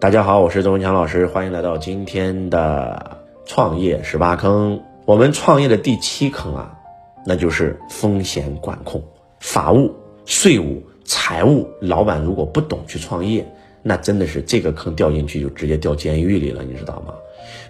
大家好，我是周文强老师，欢迎来到今天的创业十八坑。我们创业的第七坑啊，那就是风险管控、法务、税务、财务。老板如果不懂去创业，那真的是这个坑掉进去就直接掉监狱里了，你知道吗？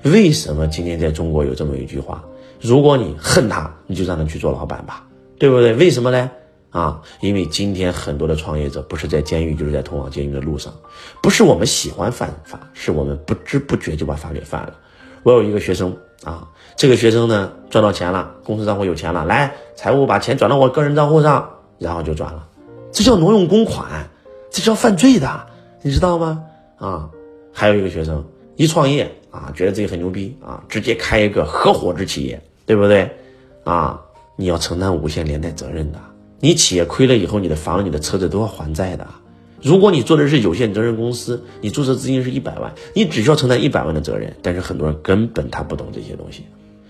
为什么今天在中国有这么一句话？如果你恨他，你就让他去做老板吧，对不对？为什么呢？啊，因为今天很多的创业者不是在监狱，就是在通往监狱的路上。不是我们喜欢犯法，是我们不知不觉就把法给犯了。我有一个学生啊，这个学生呢赚到钱了，公司账户有钱了，来财务把钱转到我个人账户上，然后就转了，这叫挪用公款，这叫犯罪的，你知道吗？啊，还有一个学生一创业啊，觉得自己很牛逼啊，直接开一个合伙制企业，对不对？啊，你要承担无限连带责任的。你企业亏了以后，你的房、你的车子都要还债的。如果你做的是有限责任公司，你注册资金是一百万，你只需要承担一百万的责任。但是很多人根本他不懂这些东西，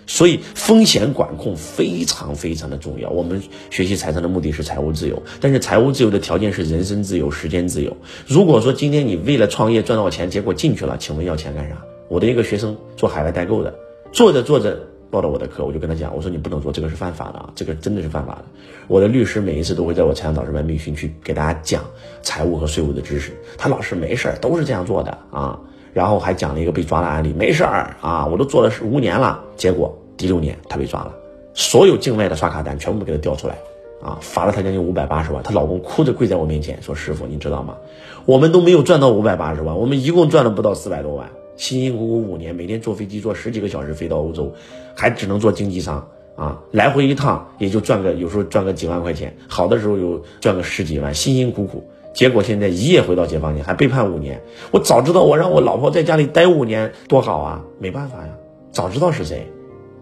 所以风险管控非常非常的重要。我们学习财商的目的是财务自由，但是财务自由的条件是人身自由、时间自由。如果说今天你为了创业赚到钱，结果进去了，请问要钱干啥？我的一个学生做海外代购的，做着做着。报了我的课，我就跟他讲，我说你不能做，这个是犯法的啊，这个真的是犯法的。我的律师每一次都会在我财商导师班密训去给大家讲财务和税务的知识。他老师没事儿，都是这样做的啊。然后还讲了一个被抓的案例，没事儿啊，我都做了是五年了，结果第六年他被抓了，所有境外的刷卡单全部给他调出来，啊，罚了他将近五百八十万。她老公哭着跪在我面前说：“师傅，你知道吗？我们都没有赚到五百八十万，我们一共赚了不到四百多万。”辛辛苦苦五年，每天坐飞机坐十几个小时飞到欧洲，还只能做经济舱啊，来回一趟也就赚个有时候赚个几万块钱，好的时候有赚个十几万，辛辛苦苦，结果现在一夜回到解放前，还被判五年。我早知道我让我老婆在家里待五年多好啊，没办法呀，早知道是谁，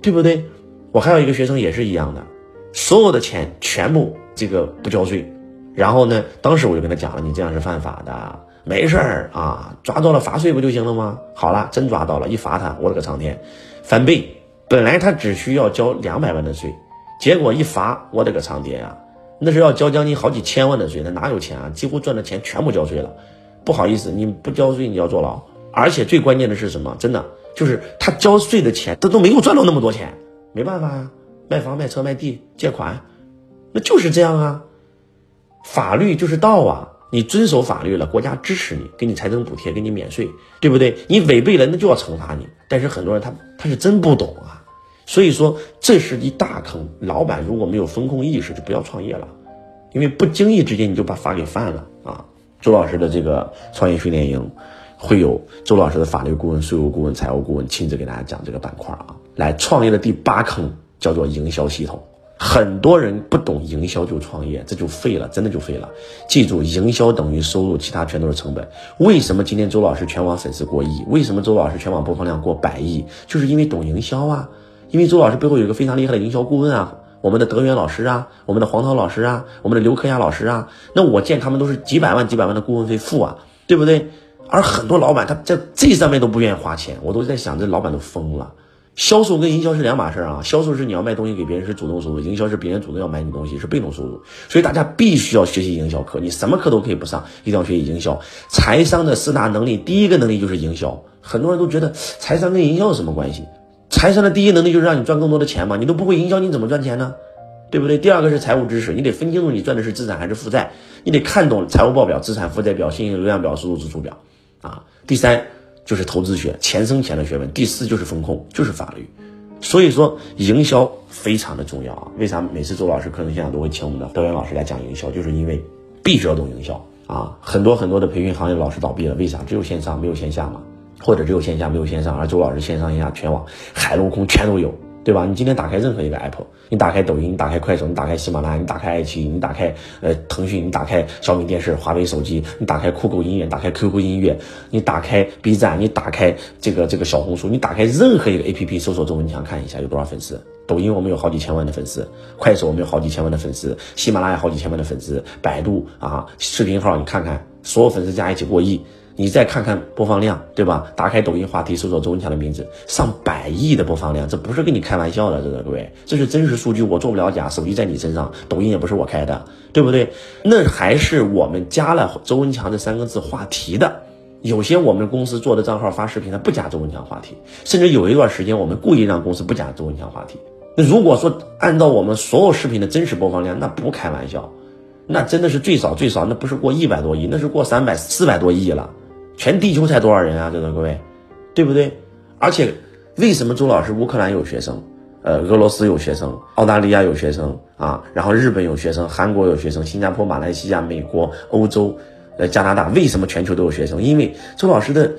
对不对？我还有一个学生也是一样的，所有的钱全部这个不交税，然后呢，当时我就跟他讲了，你这样是犯法的。没事儿啊，抓到了罚税不就行了吗？好了，真抓到了，一罚他，我的个苍天，翻倍！本来他只需要交两百万的税，结果一罚，我的个苍天啊，那是要交将近好几千万的税，那哪有钱啊？几乎赚的钱全部交税了。不好意思，你不交税你要坐牢，而且最关键的是什么？真的就是他交税的钱，他都没有赚到那么多钱，没办法呀，卖房卖车卖地借款，那就是这样啊，法律就是道啊。你遵守法律了，国家支持你，给你财政补贴，给你免税，对不对？你违背了，那就要惩罚你。但是很多人他他是真不懂啊，所以说这是一大坑。老板如果没有风控意识，就不要创业了，因为不经意之间你就把法给犯了啊。周老师的这个创业训练营，会有周老师的法律顾问、税务顾问、财务顾问亲自给大家讲这个板块啊。来，创业的第八坑叫做营销系统。很多人不懂营销就创业，这就废了，真的就废了。记住，营销等于收入，其他全都是成本。为什么今天周老师全网粉丝过亿？为什么周老师全网播放量过百亿？就是因为懂营销啊！因为周老师背后有一个非常厉害的营销顾问啊，我们的德源老师啊，我们的黄涛老师啊，我们的刘克亚老师啊。那我见他们都是几百万、几百万的顾问费付啊，对不对？而很多老板他在这上面都不愿意花钱，我都在想，这老板都疯了。销售跟营销是两码事啊，销售是你要卖东西给别人是主动收入，营销是别人主动要买你东西是被动收入。所以大家必须要学习营销课，你什么课都可以不上，一定要学习营销。财商的四大能力，第一个能力就是营销。很多人都觉得财商跟营销有什么关系？财商的第一能力就是让你赚更多的钱嘛，你都不会营销，你怎么赚钱呢？对不对？第二个是财务知识，你得分清楚你赚的是资产还是负债，你得看懂财务报表、资产负债表、现金流量表、收入支出表啊。第三。就是投资学，钱生钱的学问。第四就是风控，就是法律。所以说，营销非常的重要啊。为啥每次周老师课程现场都会请我们的德源老师来讲营销？就是因为必须要懂营销啊。很多很多的培训行业老师倒闭了，为啥？只有线上没有线下嘛，或者只有线下没有线上，而周老师线上线下全网海陆空全都有。对吧？你今天打开任何一个 app，你打开抖音，你打开快手，你打开喜马拉雅，你打开爱奇艺，你打开呃腾讯，你打开小米电视、华为手机，你打开酷狗音乐，打开 QQ 音乐，你打开 B 站，你打开这个这个小红书，你打开任何一个 app，搜索周文强看一下有多少粉丝。抖音我们有好几千万的粉丝，快手我们有好几千万的粉丝，喜马拉雅好几千万的粉丝，百度啊视频号你看看，所有粉丝加一起过亿。你再看看播放量，对吧？打开抖音话题，搜索周文强的名字，上百亿的播放量，这不是跟你开玩笑的，这个各位，这是真实数据，我做不了假。手机在你身上，抖音也不是我开的，对不对？那还是我们加了周文强这三个字话题的，有些我们公司做的账号发视频，它不加周文强话题，甚至有一段时间我们故意让公司不加周文强话题。那如果说按照我们所有视频的真实播放量，那不开玩笑，那真的是最少最少，那不是过一百多亿，那是过三百四百多亿了。全地球才多少人啊？这个各位，对不对？而且为什么周老师乌克兰有学生，呃，俄罗斯有学生，澳大利亚有学生啊，然后日本有学生，韩国有学生，新加坡、马来西亚、美国、欧洲。呃，加拿大为什么全球都有学生？因为周老师的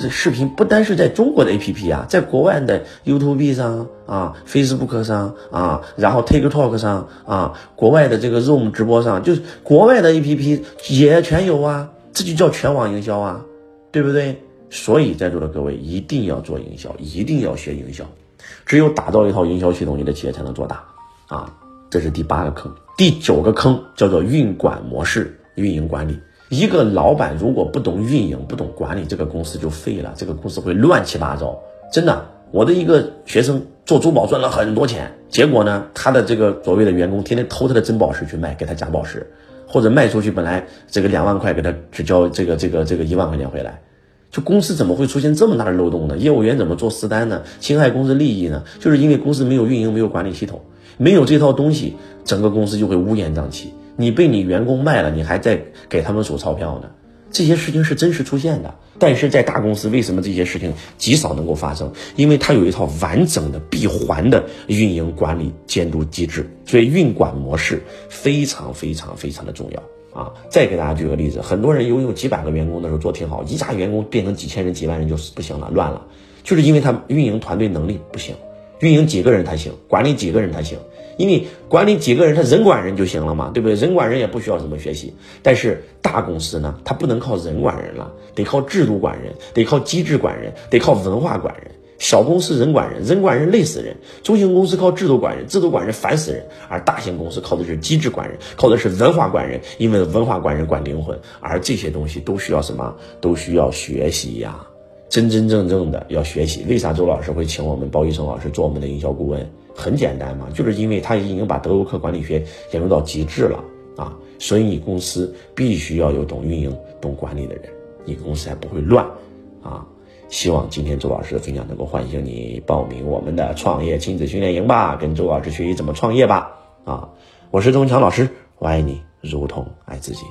这视频不单是在中国的 APP 啊，在国外的 YouTube 上啊、Facebook 上啊，然后 TikTok 上啊，国外的这个 Zoom 直播上，就是国外的 APP 也全有啊，这就叫全网营销啊，对不对？所以在座的各位一定要做营销，一定要学营销，只有打造一套营销系统，你的企业才能做大啊。这是第八个坑，第九个坑叫做运管模式、运营管理。一个老板如果不懂运营、不懂管理，这个公司就废了，这个公司会乱七八糟。真的，我的一个学生做珠宝赚了很多钱，结果呢，他的这个所谓的员工天天偷他的真宝石去卖，给他假宝石，或者卖出去本来这个两万块，给他只交这个这个这个一万块钱回来，就公司怎么会出现这么大的漏洞呢？业务员怎么做私单呢？侵害公司利益呢？就是因为公司没有运营、没有管理系统，没有这套东西，整个公司就会乌烟瘴气。你被你员工卖了，你还在给他们数钞票呢？这些事情是真实出现的，但是在大公司为什么这些事情极少能够发生？因为它有一套完整的闭环的运营管理监督机制，所以运管模式非常非常非常的重要啊！再给大家举个例子，很多人拥有几百个员工的时候做挺好，一家员工变成几千人、几万人就不行了，乱了，就是因为他运营团队能力不行，运营几个人才行，管理几个人才行。因为管理几个人，他人管人就行了嘛，对不对？人管人也不需要什么学习。但是大公司呢，他不能靠人管人了，得靠制度管人，得靠机制管人，得靠文化管人。小公司人管人，人管人累死人；中型公司靠制度管人，制度管人烦死人；而大型公司靠的是机制管人，靠的是文化管人，因为文化管人管灵魂。而这些东西都需要什么？都需要学习呀，真真正正的要学习。为啥周老师会请我们包医生老师做我们的营销顾问？很简单嘛，就是因为他已经把德州课管理学研究到极致了啊，所以你公司必须要有懂运营、懂管理的人，你公司才不会乱啊。希望今天周老师的分享能够唤醒你报名我们的创业亲子训练营吧，跟周老师学习怎么创业吧啊！我是周文强老师，我爱你如同爱自己。